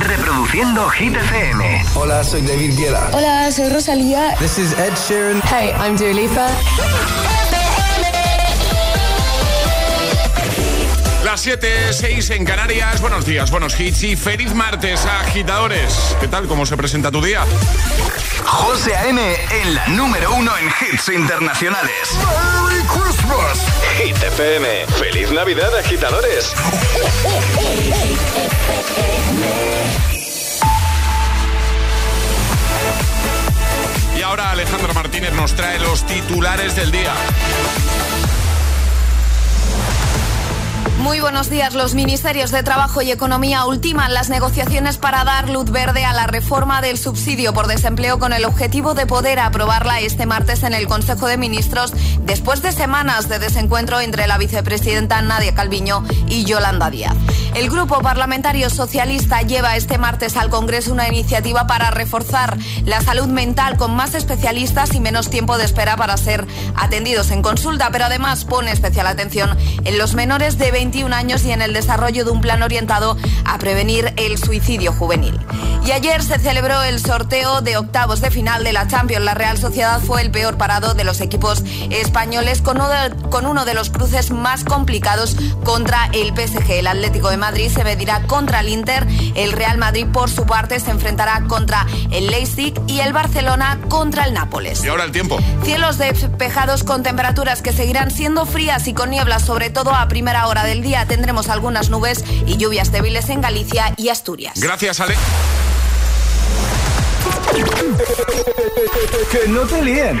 Reproduciendo Hit FM. Hola, soy David Guetta. Hola, soy Rosalía. This is Ed Sheeran. Hey, I'm Dua Lipa. Las 7, 6 en Canarias. Buenos días, buenos hits y feliz martes, agitadores. ¿Qué tal? ¿Cómo se presenta tu día? José A.M. en la número uno en hits internacionales. ¡Merry Christmas! Hit FM. ¡Feliz Navidad, agitadores! Y ahora Alejandro Martínez nos trae los titulares del día. Muy buenos días. Los ministerios de Trabajo y Economía ultiman las negociaciones para dar luz verde a la reforma del subsidio por desempleo con el objetivo de poder aprobarla este martes en el Consejo de Ministros después de semanas de desencuentro entre la vicepresidenta Nadia Calviño y Yolanda Díaz. El Grupo Parlamentario Socialista lleva este martes al Congreso una iniciativa para reforzar la salud mental con más especialistas y menos tiempo de espera para ser atendidos en consulta, pero además pone especial atención en los menores de 20 21 años y en el desarrollo de un plan orientado a prevenir el suicidio juvenil. Y ayer se celebró el sorteo de octavos de final de la Champions. La Real Sociedad fue el peor parado de los equipos españoles con uno de, con uno de los cruces más complicados contra el PSG. El Atlético de Madrid se medirá contra el Inter, el Real Madrid por su parte se enfrentará contra el Leipzig y el Barcelona contra el Nápoles. Y ahora el tiempo. Cielos despejados con temperaturas que seguirán siendo frías y con nieblas, sobre todo a primera hora del día tendremos algunas nubes y lluvias débiles en Galicia y Asturias. Gracias, Ale. que no te líen.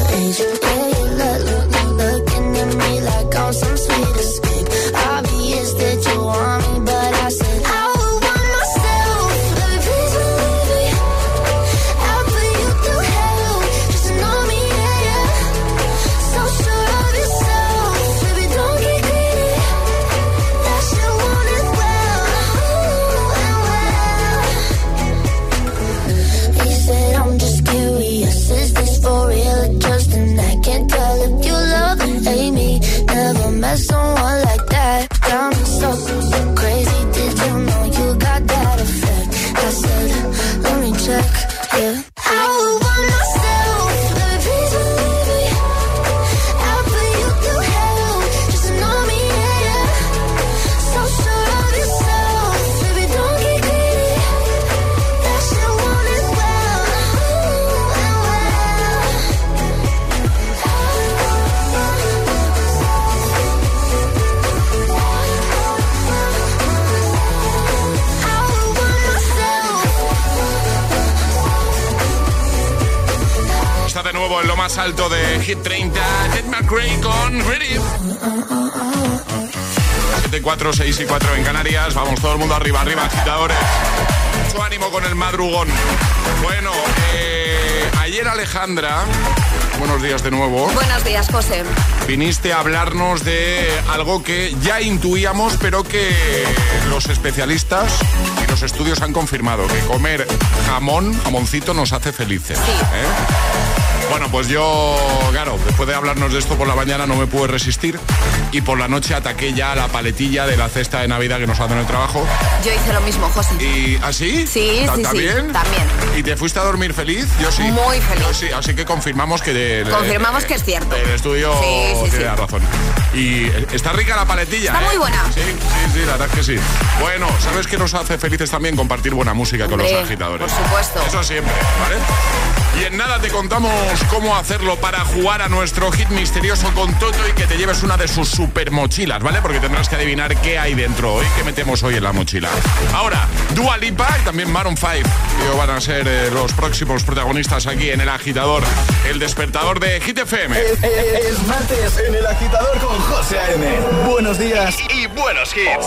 want I say yeah. alto de Hit 30, Ted McRae con Ready. 7, 4, 6 y 4 en Canarias. Vamos todo el mundo arriba, arriba, agitadores. Mucho ánimo con el madrugón. Bueno, eh, ayer Alejandra, buenos días de nuevo. Buenos días, José. Viniste a hablarnos de algo que ya intuíamos, pero que los especialistas y los estudios han confirmado, que comer jamón, jamoncito nos hace felices. Sí. ¿eh? Bueno, pues yo, claro, después de hablarnos de esto por la mañana no me pude resistir y por la noche ataqué ya la paletilla de la cesta de Navidad que nos ha dado en el trabajo. Yo hice lo mismo, José. ¿Y así? Sí, sí, ¿También? también. ¿Y te fuiste a dormir feliz? Yo sí. Muy feliz. Yo sí, así que confirmamos que... De, confirmamos que es cierto. El estudio sí, tiene razón. Y está rica la paletilla, Está muy ¿eh? buena. Sí, sí, sí, la verdad es que sí. Bueno, ¿sabes qué nos hace felices también compartir buena música con los agitadores? Por supuesto. Eso siempre, ¿vale? Y en nada te contamos cómo hacerlo para jugar a nuestro hit misterioso con Toto y que te lleves una de sus super mochilas, ¿vale? Porque tendrás que adivinar qué hay dentro hoy, qué metemos hoy en la mochila. Ahora, Dua Lipa y también Maroon 5 que van a ser eh, los próximos protagonistas aquí en El Agitador, el despertador de Hit FM. Es, martes en El Agitador con José A.M. Buenos días y buenos hits.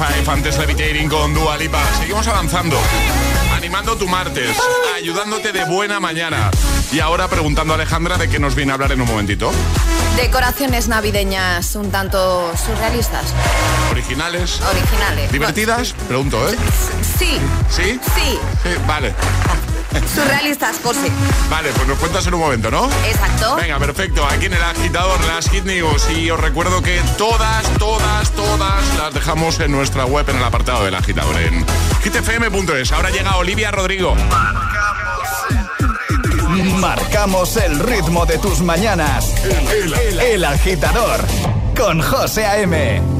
5, antes Levitating con Dua Lipa. Seguimos avanzando, animando tu martes, ayudándote de buena mañana. Y ahora preguntando a Alejandra de qué nos viene a hablar en un momentito. Decoraciones navideñas un tanto surrealistas. Originales. Originales. ¿Divertidas? Pregunto, ¿eh? Sí. ¿Sí? Sí. Sí, vale. Surrealistas, José. Vale, pues nos cuentas en un momento, ¿no? Exacto. Venga, perfecto. Aquí en el agitador, las Hit News. Y os recuerdo que todas, todas, todas las dejamos en nuestra web en el apartado del agitador, en hitfm.es. Ahora llega Olivia Rodrigo. Marcamos el ritmo de tus mañanas. El, el, el agitador con José A.M.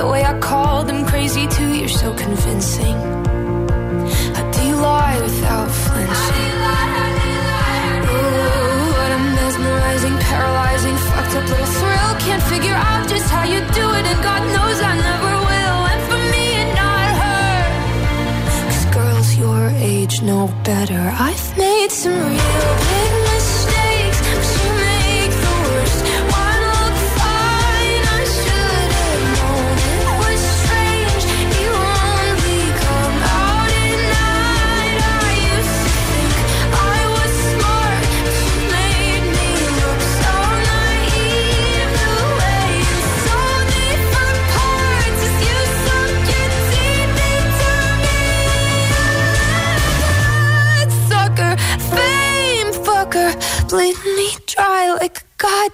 the way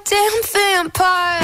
damn vampire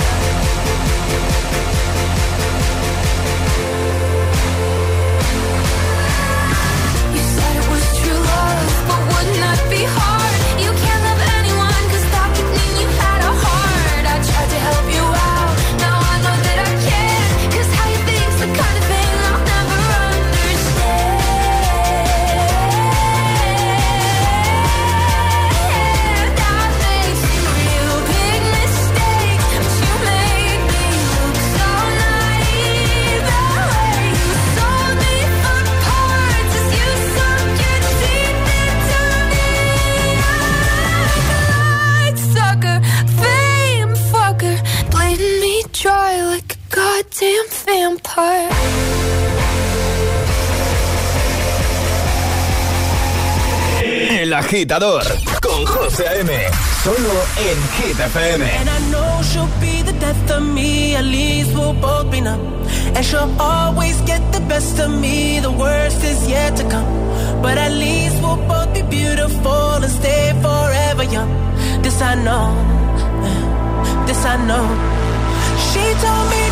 agitador con José A.M. Solo en Hit. And I know she'll be the death of me, at least both be numb. And she'll always get the best of me, the worst is yet to come. But at least we'll both be beautiful and stay forever young. She told me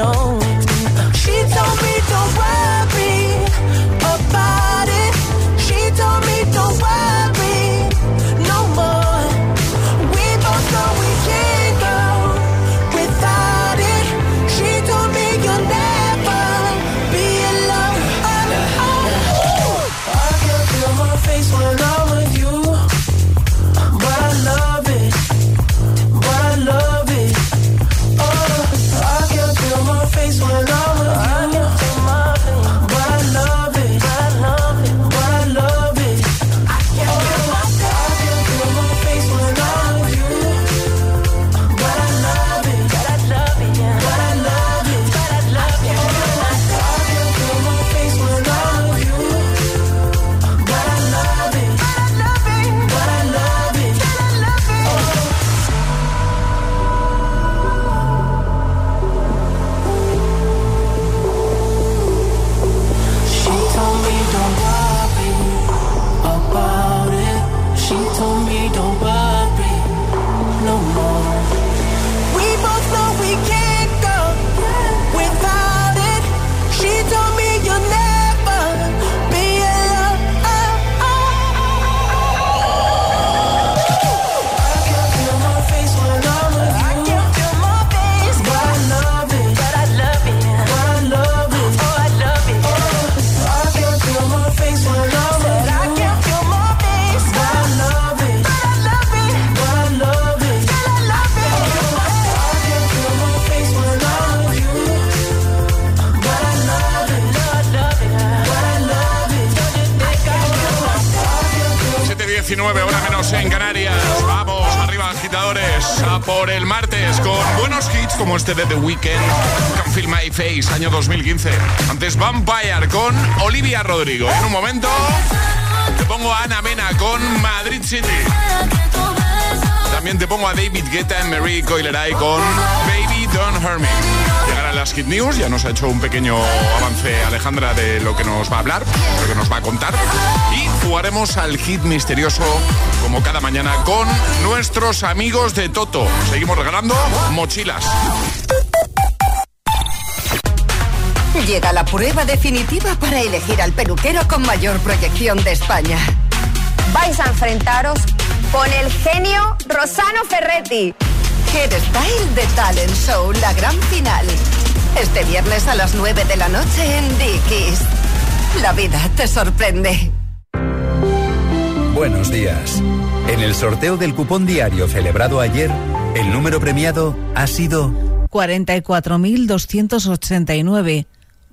I know. She told me don't worry about it. She told me don't worry no more. We both know we can't go without it. She told me you'll never be alone. Oh, oh, oh. I can feel my face when I'm Rodrigo. En un momento te pongo a Ana Mena con Madrid City. También te pongo a David Guetta en Marie Coileray con Baby Don't Hurt Me. Llegarán las Hit News, ya nos ha hecho un pequeño avance Alejandra de lo que nos va a hablar, lo que nos va a contar. Y jugaremos al hit misterioso como cada mañana con nuestros amigos de Toto. Seguimos regalando mochilas. Llega la prueba definitiva para elegir al peluquero con mayor proyección de España. Vais a enfrentaros con el genio Rosano Ferretti. Style de Talent Show, la gran final. Este viernes a las 9 de la noche en Dickies. La vida te sorprende. Buenos días. En el sorteo del cupón diario celebrado ayer, el número premiado ha sido 44.289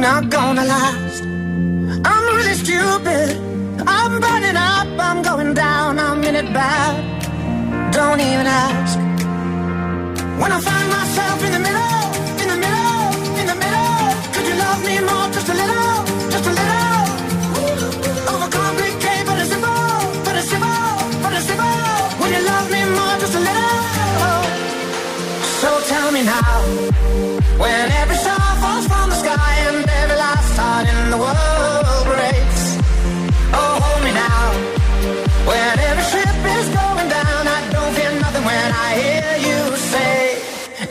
Not gonna last. I'm really stupid. I'm burning up. I'm going down. I'm in it bad. Don't even ask. When I find myself in the middle, in the middle, in the middle, could you love me more? Just a little, just a little. Overcomplicate, but it's simple, but it's simple, but it's simple. When you love me more, just a little. So tell me now,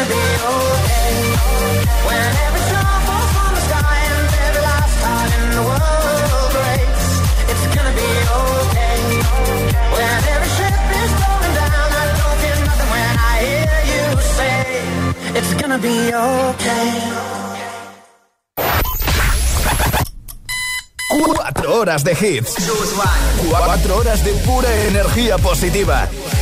gonna be okay. When every star falls from the sky and every last heart in the world breaks, it's gonna be okay. When every ship is going down, I don't feel nothing when I hear you say, it's gonna be okay. Cuatro horas de hits. Cuatro horas de pura energía positiva.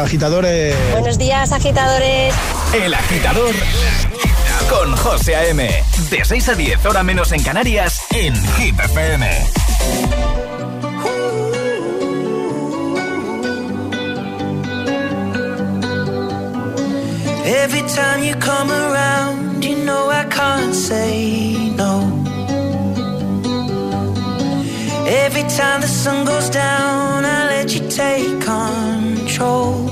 agitadores. Buenos días, agitadores. El agitador con José A.M. De 6 a 10, hora menos en Canarias, en Hit FM. Every time you come around, you know I can't say no. Every time the sun goes down, I let you take control.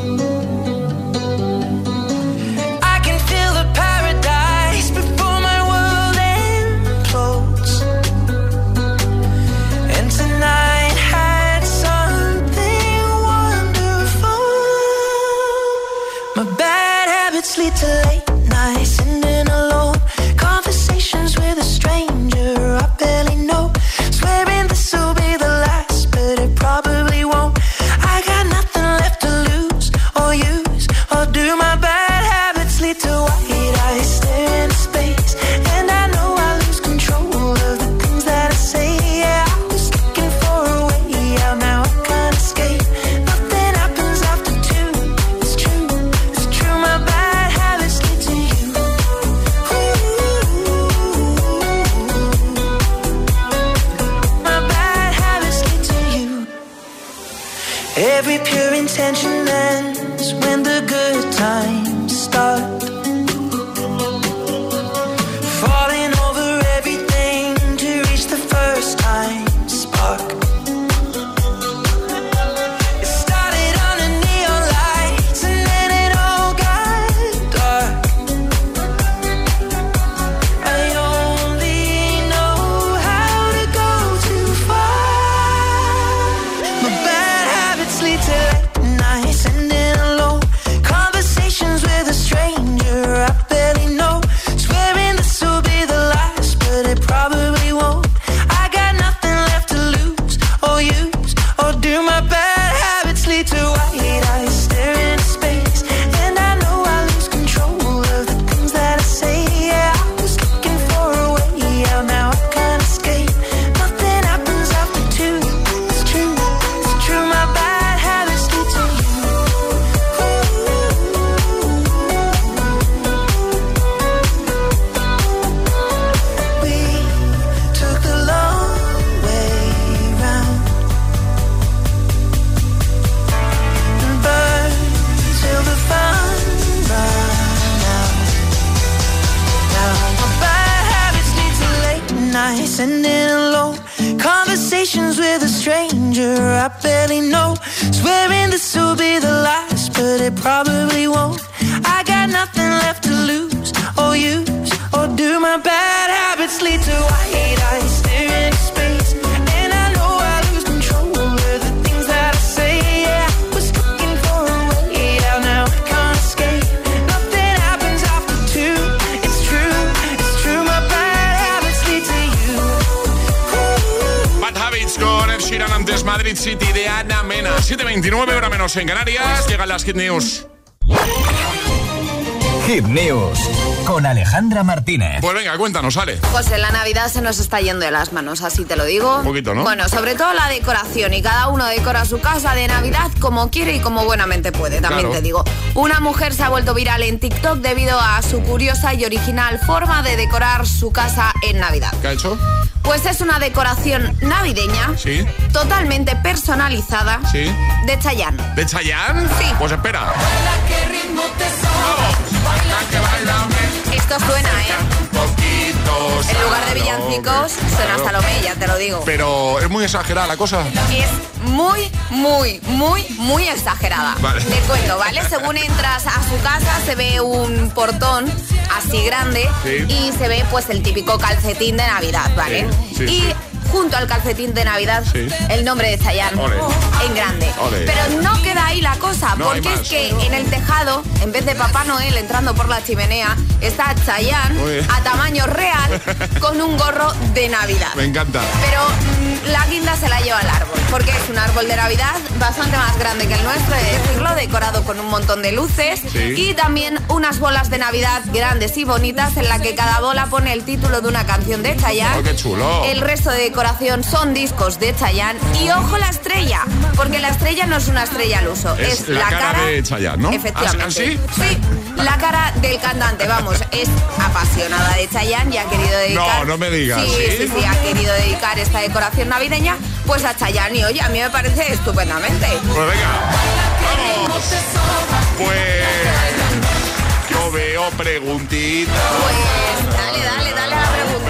En Canarias. Llegan las Hit News. Hit News con Alejandra Martínez. Pues venga, cuéntanos, Ale. Pues en la Navidad se nos está yendo de las manos, así te lo digo. Un poquito, ¿no? Bueno, sobre todo la decoración y cada uno decora su casa de Navidad como quiere y como buenamente puede, también Claro. te digo. Una mujer se ha vuelto viral en TikTok debido a su curiosa y original forma de decorar su casa en Navidad. ¿Qué ha hecho? Pues es una decoración navideña Sí. totalmente personalizada Sí. de Chayanne. ¿De Chayanne? Sí. Pues espera. Esto suena, ¿eh? Poquitos. En lugar de villancicos suena Salomé, ya te lo digo. Pero es muy exagerada la cosa. Es muy, muy, muy, muy exagerada. Vale. Te cuento, ¿vale? Según entras a su casa se ve un portón así grande Sí. y se ve pues el típico calcetín de Navidad, ¿vale? Sí, sí, y. junto al calcetín de Navidad Sí. el nombre de Chayanne en grande. Pero no queda ahí la cosa, No porque es que en el tejado, en vez de Papá Noel entrando por la chimenea, está Chayanne a tamaño real con un gorro de Navidad. Me encanta. Pero la guinda se la lleva al árbol, porque es un árbol de Navidad bastante más grande que el nuestro, he de decirlo, decorado con un montón de luces Sí. y también unas bolas de Navidad grandes y bonitas en la que cada bola pone el título de una canción de Chayanne. Oh, qué chulo. El resto de decoración son discos de Chayanne y ojo la estrella, porque la estrella no es una estrella al uso, Es es, la cara de Chayanne, ¿no? Efectivamente. ¿Ah, sí? Sí, la cara del cantante, vamos, es apasionada de Chayanne y ha querido dedicar... No, no me digas, Sí, ¿sí? sí, sí, ha querido dedicar esta decoración navideña pues a Chayanne y oye, a mí me parece estupendamente. Pues venga. Vamos. Pues. Yo veo preguntitas. Pues dale, dale, dale.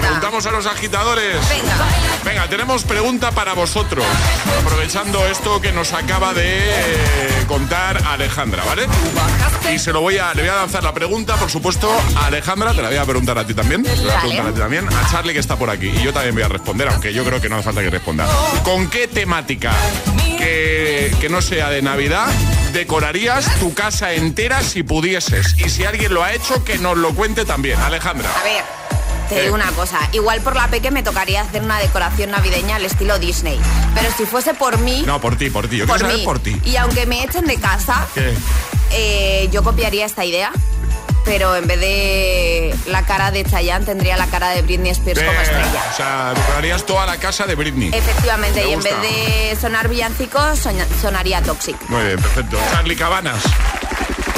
Preguntamos a los agitadores. Venga. Venga, tenemos pregunta para vosotros. Aprovechando esto que nos acaba de eh, contar Alejandra, ¿vale? Y se lo voy a, le voy a lanzar la pregunta, por supuesto, a Alejandra, te la voy a preguntar a ti también. Te la voy a Vale. preguntar a ti también, a Charlie que está por aquí. Y yo también voy a responder, aunque yo creo que no hace falta que responda. ¿Con qué temática que, que no sea de Navidad decorarías tu casa entera si pudieses? Y si alguien lo ha hecho, que nos lo cuente también. Alejandra. A ver, te digo una cosa. Igual por la peque me tocaría hacer una decoración navideña al estilo Disney. Pero si fuese por mí, No, por ti, por ti. Yo por quiero saber mí, por ti. y aunque me echen de casa, eh, yo copiaría esta idea. Pero en vez de la cara de Chayanne tendría la cara de Britney Spears como Eh, estrella. O sea, decorarías toda la casa de Britney. Efectivamente, Me y en vez de sonar villancicos, sonaría Toxic. Muy bien, perfecto. Charlie Cabanas.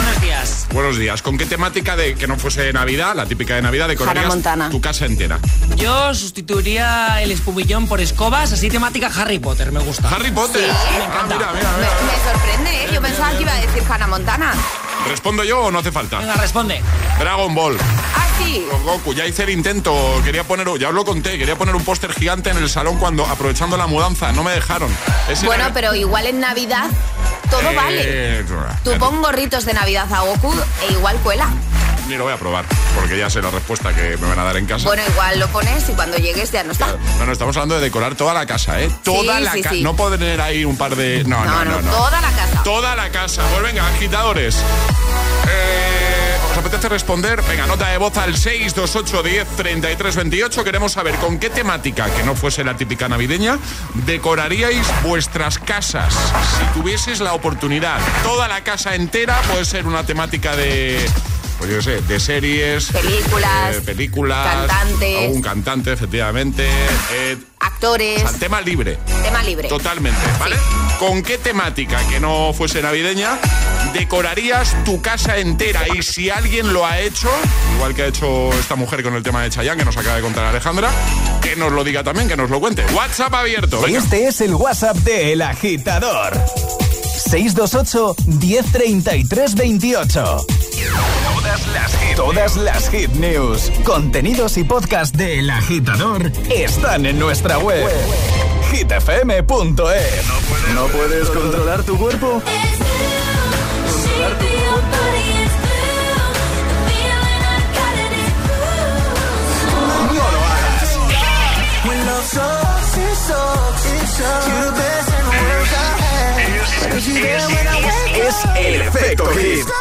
Buenos días. Buenos días. ¿Con qué temática de que no fuese de Navidad, la típica de Navidad, decorarías Hannah Montana. tu casa entera? Yo sustituiría el espumillón por escobas, así temática Harry Potter, me gusta. Harry Potter. Sí. Me encanta. Ah, mira, mira, Me, mira. me sorprende, ¿eh? Yo pensaba que iba a decir Hannah Montana. ¿Respondo yo o no hace falta? Venga, responde. Dragon Ball. Ah, sí. Goku, ya hice el intento, quería poner, ya os lo conté, quería poner un póster gigante en el salón cuando, aprovechando la mudanza, no me dejaron. Ese Bueno, era- pero igual en Navidad todo Eh, vale. Tú pon gorritos de Navidad a Goku e igual cuela. Ni lo voy a probar, porque ya sé la respuesta que me van a dar en casa. Bueno, igual lo pones y cuando llegues ya no está. No, no, estamos hablando de decorar toda la casa, ¿eh? Toda Sí, la sí, casa. sí. No poner ahí un par de. No, no, no. no, toda la casa. Toda la casa. Pues venga, agitadores. Eh, ¿Os apetece responder? Venga, nota de voz al 628 10 33 28. Queremos saber con qué temática, que no fuese la típica navideña, decoraríais vuestras casas. Si tuvieses la oportunidad. Toda la casa entera puede ser una temática de. Pues yo qué sé, de series, Películas, eh, películas, cantantes. un cantante, efectivamente, eh, Actores, al tema libre. tema libre. Totalmente, ¿vale? ¿Con qué temática que no fuese navideña decorarías tu casa entera? Y si alguien lo ha hecho, igual que ha hecho esta mujer con el tema de Chayanne, que nos acaba de contar Alejandra, que nos lo diga también, que nos lo cuente. WhatsApp abierto. venga. Este es el WhatsApp de El Agitador. 628 1033 28. Todas las hit, todas las hit news, contenidos y podcast de El Agitador están en nuestra web. hitfm.es. ¿No puedes controlar tu cuerpo? Es, es, es, el efecto hit.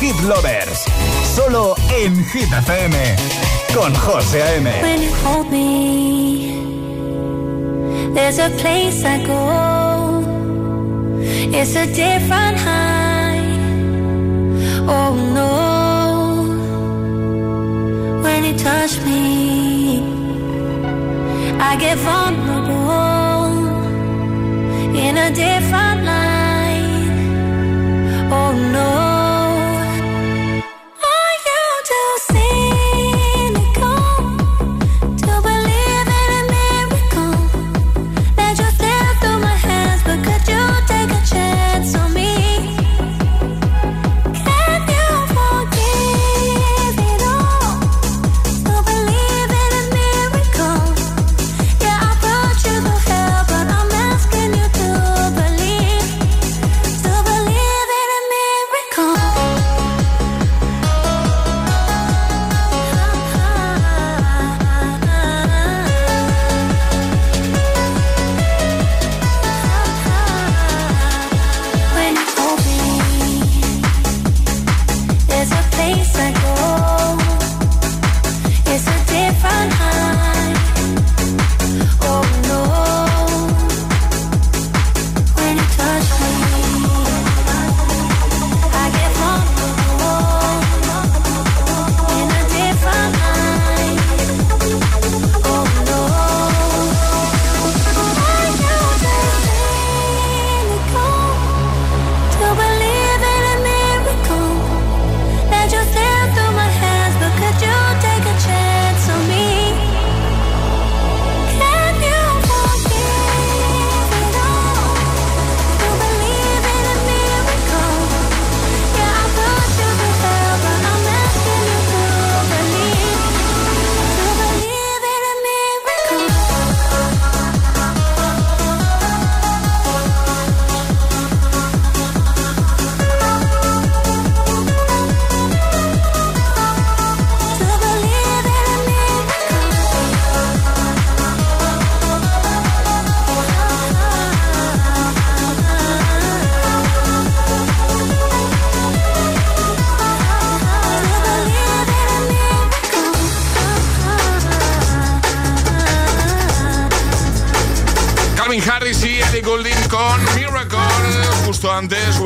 hit lovers. Solo en Hit FM. Con José A.M. When you hold me, there's a place I go. It's a different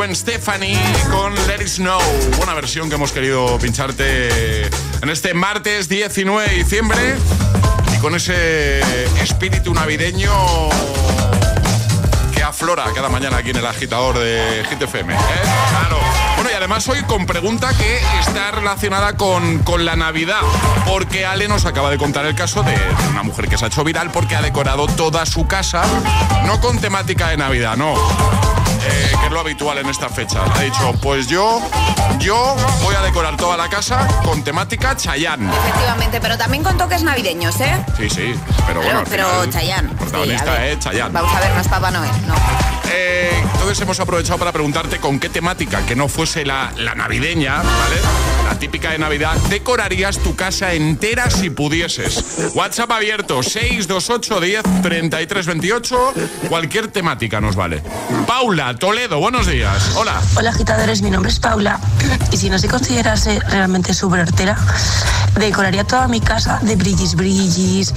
Gwen Stephanie con Let It Snow. Buena versión que hemos querido pincharte en este martes 19 de diciembre. Y con ese espíritu navideño que aflora cada mañana aquí en el agitador de GTFM. ¿eh? Claro. Bueno, y además hoy con pregunta que está relacionada con, con, la Navidad, porque Ale nos acaba de contar el caso de una mujer que se ha hecho viral porque ha decorado toda su casa, no con temática de Navidad, no. Eh, que es lo habitual en esta fecha. Ha dicho, pues yo, yo voy a decorar toda la casa con temática Chayán. Efectivamente, pero también con toques navideños, ¿eh? Sí, sí, pero bueno. Pero, pero Chayán. Protagonista sí, es Chayán. Vamos a ver, no es Papá Noel, no. Eh, entonces hemos aprovechado para preguntarte con qué temática, que no fuese la, navideña, ¿vale? La típica de Navidad, decorarías tu casa entera si pudieses. WhatsApp abierto 628 10 33 28. Cualquier temática nos vale. Paula, Toledo, buenos días. Hola. Hola, agitadores. Mi nombre es Paula. Y si no se considerase realmente súper hortera, decoraría toda mi casa de brillis, brillis,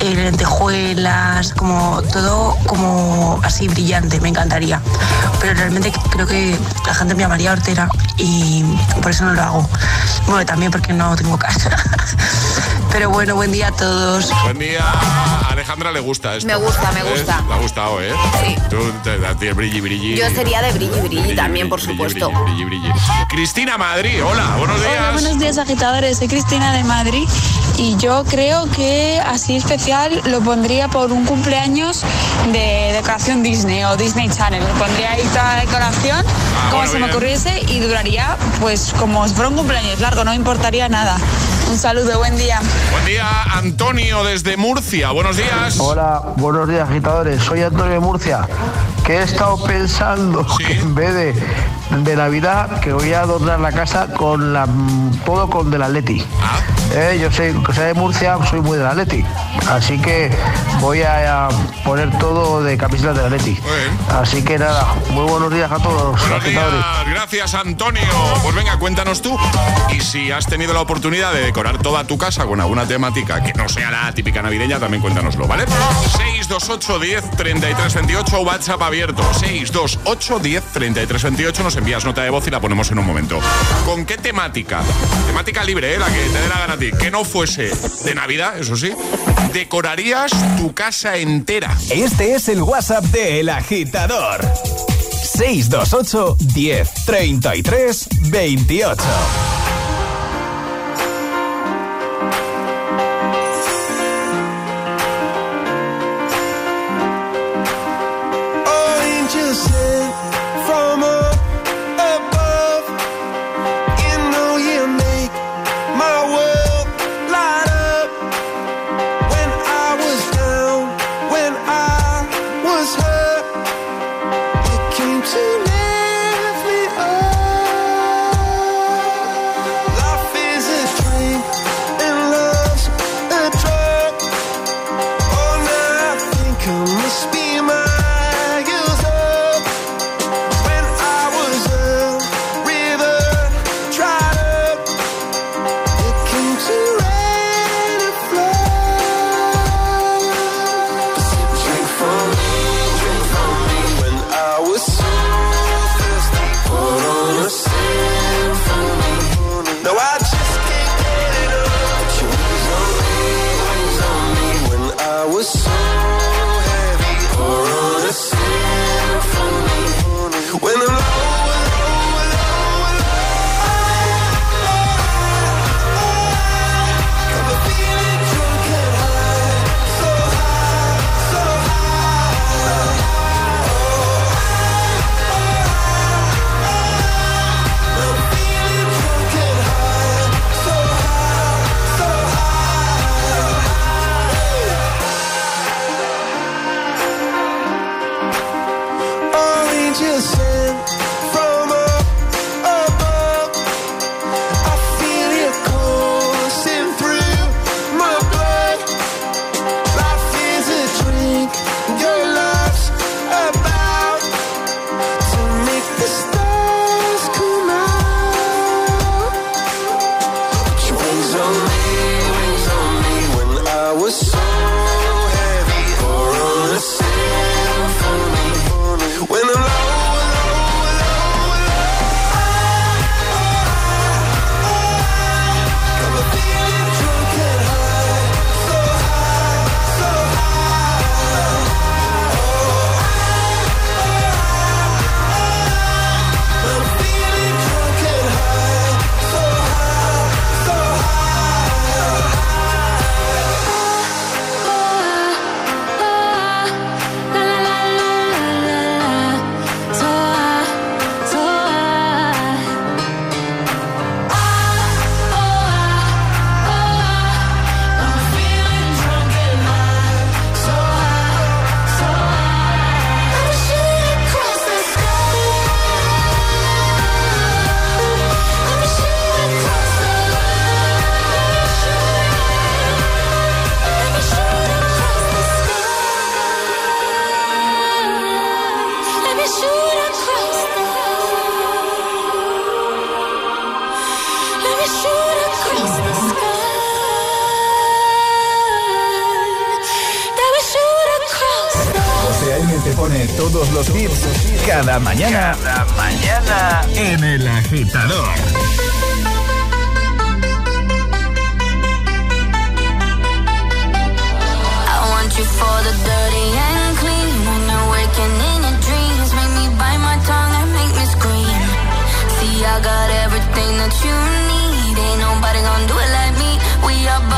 eh, lentejuelas, como todo como así brillante. Me encantaría. Pero realmente creo que la gente me llamaría hortera y por eso no lo hago. Bueno, también porque no tengo casa. Pero bueno, buen día a todos. Buen día. A Alejandra le gusta esto. Me gusta, me gusta. ¿Eh? Le ha gustado, ¿eh? Sí. Tú te, te, te, brilli, brilli. Yo sería de brilli, brilli, brilli también, por supuesto. Brilli, brilli, Cristina Madrid, hola, buenos días. Hola, buenos días, agitadores. Soy Cristina de Madrid y yo creo que así especial lo pondría por un cumpleaños de decoración Disney o Disney Channel. Pondría ahí toda la decoración Ah, como bueno, se me ocurriese y duraría pues como si fuera un cumpleaños largo, no me importaría nada. Un saludo, buen día. Buen día, Antonio desde Murcia. Buenos días. Hola, buenos días agitadores. Soy Antonio de Murcia, que he estado pensando que en vez de, de Navidad, que voy a adornar la casa con la, todo con del Atleti. Eh, yo sé, que sea de Murcia, soy muy del Atleti. Así que voy a, a poner todo de camiseta del Atleti. Así que nada, muy buenos días a todos Buenos agitadores. días, gracias Antonio. Pues venga, cuéntanos tú. Y si has tenido la oportunidad de decorar toda tu casa con alguna temática que no sea la típica navideña, también cuéntanoslo, ¿vale? 628 10 33 28, WhatsApp abierto. 628 10 33 28, nos envías nota de voz y la ponemos en un momento. ¿Con qué temática? Temática libre, ¿eh? La que te dé la gana a ti. Que no fuese de Navidad, eso sí. Decorarías tu casa entera. Este es el WhatsApp de El Agitador. 628 10 33 28. Pone todos los hits cada mañana. Cada mañana en el agitador. I want you for the dirty and clean. When you're waking in your dreams, make me bite my tongue and make me scream. See, I got everything that you need. Ain't nobody gonna do it like me. We are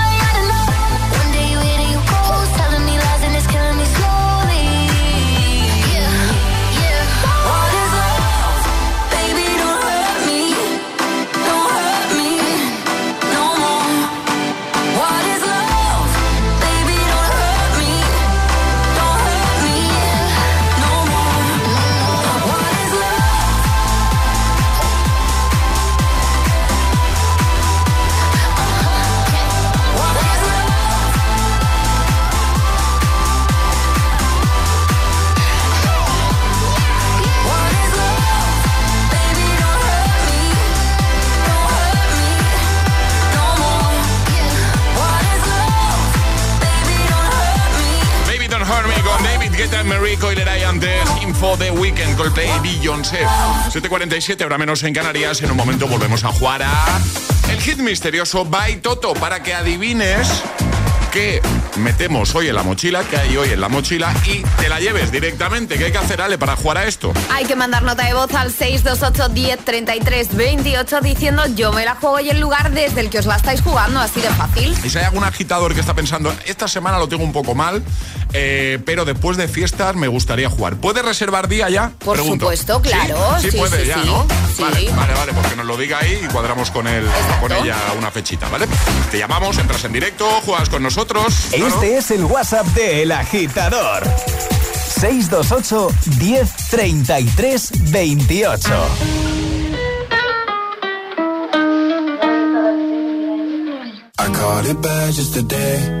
Coldplay y Beyoncé 7.47, ahora menos en Canarias En un momento volvemos a jugar a El hit misterioso by Toto Para que adivines qué metemos hoy en la mochila Que hay hoy en la mochila Y te la lleves directamente ¿Qué hay que hacer, Ale, para jugar a esto? Hay que mandar nota de voz al 628 10 33 28 diciendo yo me la juego y el lugar desde el que os la estáis jugando, así de fácil. Y si hay algún agitador que está pensando, esta semana lo tengo un poco mal, eh, pero después de fiestas me gustaría jugar. ¿Puede reservar día ya? Por Pregunto. supuesto, claro. Sí, sí, Sí, puede sí, ya, sí. ¿no? Sí. Vale, vale, vale, porque nos lo diga ahí y cuadramos con él, con ella una fechita, ¿vale? Te llamamos, entras en directo, juegas con nosotros. Este es el WhatsApp de El Agitador. 628 10 33 28. I caught it bad just today.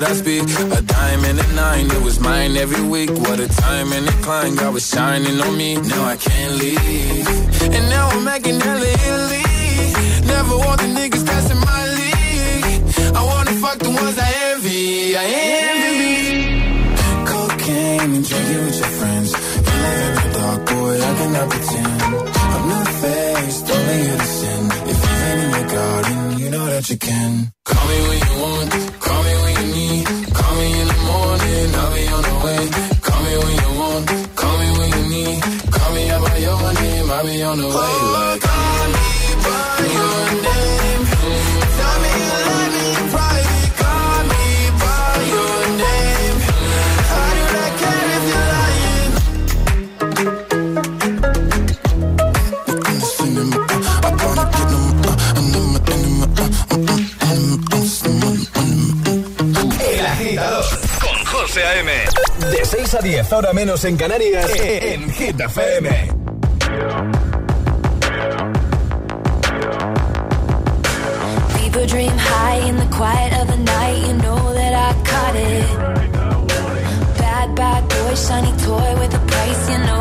that I speak. A diamond and a nine, it was mine every week. What a time and climb, God was shining on me. Now I can't leave. And now I'm making hella Italy. Never want the niggas in my league. I wanna fuck the ones I envy. I envy. Cocaine and drinking with your friends. You live in the dark, boy, I cannot pretend. I'm not faced, only sin. If you've in your garden, you know that you can. Call me when you want, 6 a 10, ahora menos en Canarias, en Hit FM. People dream high in the quiet of the night, you know that I caught it. Bad, bad boy, shiny toy with a price, you know.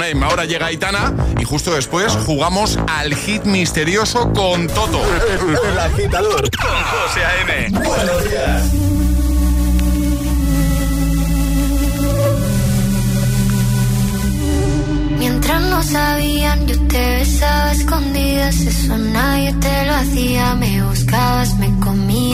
Ahora llega Aitana y justo después jugamos al hit misterioso con Toto. El agitador con José A.M. Buenos días. Mientras no sabían, yo te besaba escondidas. Eso nadie te lo hacía. Me buscabas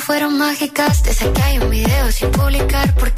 fueron mágicas. Desde que hay un video sin publicar, porque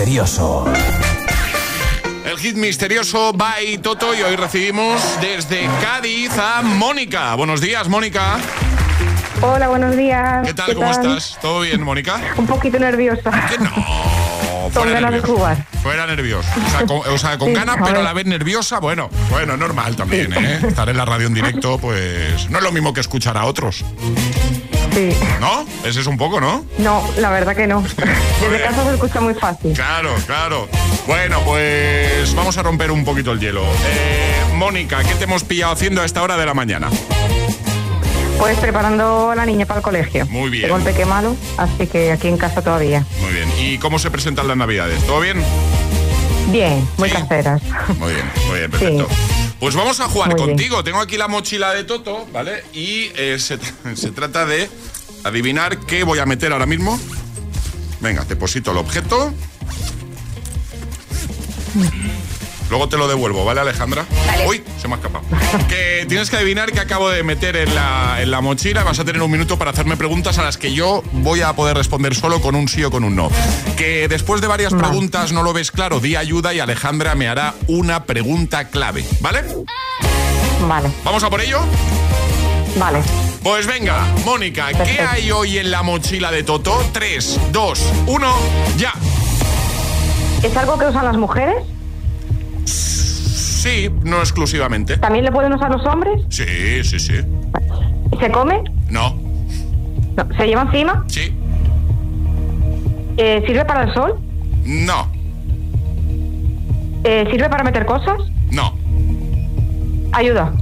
Misterioso. El hit misterioso by Toto y hoy recibimos desde Cádiz a Mónica. Buenos días, Mónica. Hola, buenos días. ¿Qué tal? ¿Cómo estás? ¿Todo bien, Mónica? Un poquito nerviosa. ¿Qué no? Con Fuera ganas de nerviosa. jugar. Fuera nervioso. O sea, con, o sea, con Sí, ganas, a pero a la vez nerviosa. Bueno, bueno, normal también, ¿eh? Estar en la radio en directo, pues no es lo mismo que escuchar a otros. Sí. ¿No? Ese es un poco, ¿no? No, la verdad que no. Desde casa se escucha muy fácil. Claro, claro. Bueno, pues vamos a romper un poquito el hielo. Eh, Mónica, ¿qué te hemos pillado haciendo a esta hora de la mañana? Pues preparando a la niña para el colegio. Muy bien. Tengo peque malo, así que aquí en casa todavía. Muy bien. ¿Y cómo se presentan las navidades? ¿Todo bien? Bien, muy caseras. Muy bien, muy bien, perfecto. Pues vamos a jugar Muy bien. contigo. Tengo aquí la mochila de Toto, ¿vale? Y eh, se, se trata de adivinar qué voy a meter ahora mismo. Venga, deposito el objeto. Luego te lo devuelvo, ¿vale, Alejandra? Uy, se me ha escapado. que tienes que adivinar qué acabo de meter en la, en la mochila. Vas a tener un minuto para hacerme preguntas a las que yo voy a poder responder solo con un sí o con un no. Que después de varias preguntas no lo ves claro, di ayuda y Alejandra me hará una pregunta clave, ¿vale? Vale. ¿Vamos a por ello? Vale. Pues venga, Mónica, ¿qué hay hoy en la mochila de Toto? 3, 2, 1, ya. ¿Es algo que usan las mujeres? Sí, no exclusivamente. ¿También le pueden usar los hombres? Sí, sí, sí. ¿Se come? No, No. ¿Se lleva encima? sí, Eh, ¿Sirve para el sol? no, Eh, ¿Sirve para meter cosas? no. Ayuda.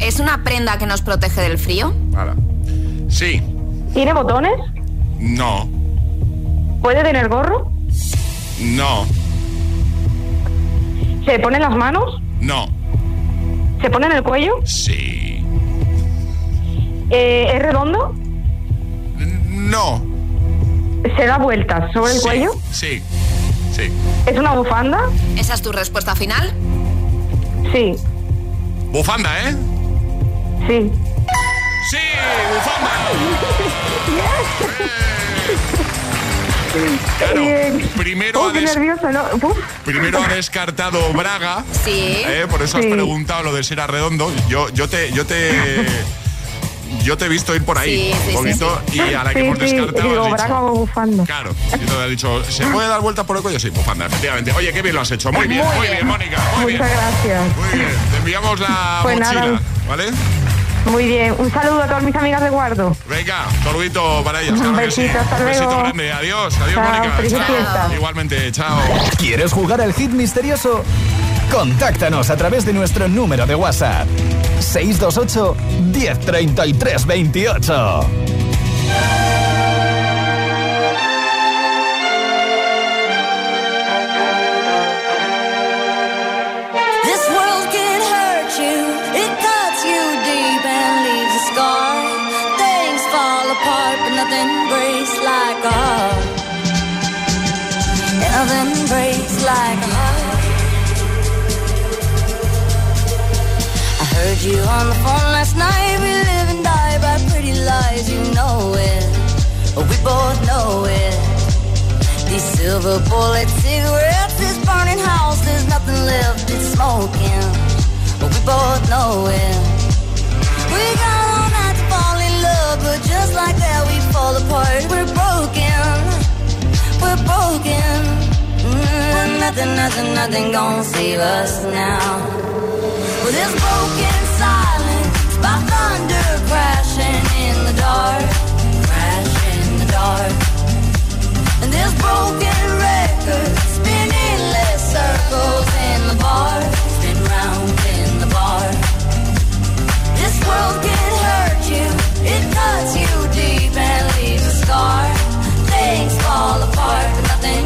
¿Es una prenda que nos protege del frío? Ahora. Sí, ¿Tiene botones? no, ¿Puede tener gorro? no, ¿Se pone en las manos? no, ¿Se pone en el cuello? sí, Eh, ¿Es redondo? no. ¿Se da vueltas sobre el Sí, cuello? Sí, sí. ¿Es una bufanda? ¿Esa es tu respuesta final? Sí. Bufanda, ¿eh? Sí. Sí, bufanda. Claro, primero ha qué des- nervioso, ¿no? Uf. Primero ha descartado Braga. Sí. ¿eh? Por eso has preguntado lo de ser a redondo. Yo, yo te, yo te, yo te he visto ir por ahí Sí, sí, un sí, poquito y a la que Sí, hemos sí, descartado digo, has dicho- braga o bufanda. Claro, y te has dicho, ¿se puede dar vuelta por el cuello? Sí, bufanda, efectivamente. Oye, qué bien lo has hecho. Muy bien, muy, bien. Mónica. Muy Muchas bien. gracias. Muy bien. Te enviamos la Pues mochila, nada. ¿vale? Muy bien. Un saludo a todas mis amigas de Guardo. Venga, saludito para ellas. Un que sí. besito, hasta Un besito luego. grande. Adiós, adiós, Chao, Mónica. feliz Chao. fiesta. Igualmente, chao. ¿Quieres jugar al hit misterioso? Contáctanos a través de nuestro número de WhatsApp. 628 1033 28. Nothing breaks like a heart. I heard you on the phone last night. We live and die by pretty lies, you know it. We both know it. These silver bullet cigarettes, this burning house, there's nothing left, it's smoking. We both know it. We got all night to fall in love, but just like that we fall apart. We're broken, we're broken. Mm, nothing, nothing, nothing gonna save us now. Well, this broken silence by thunder crashing in the dark, crash in the dark. And this broken record spinning less circles in the bar, spin round in the bar. This world can hurt you, it cuts you deep and leaves a scar. Things fall apart, but nothing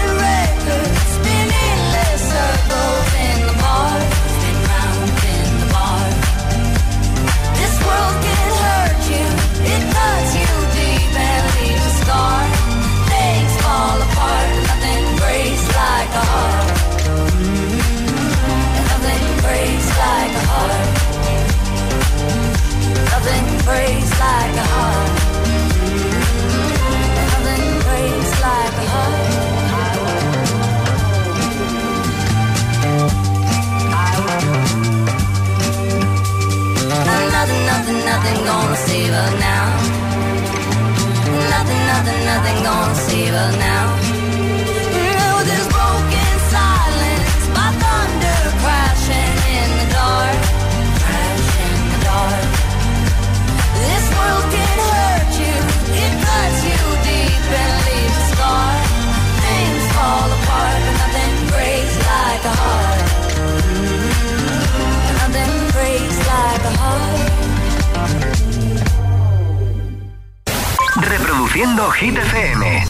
And mm-hmm. nothing breaks like a heart. Mm-hmm. Nothing breaks like a heart. Mm-hmm. Nothing breaks like a heart. Nothing, nothing, nothing gonna save now. Nothing, nothing, nothing gonna save us now. Heart. Reproduciendo Hit FM.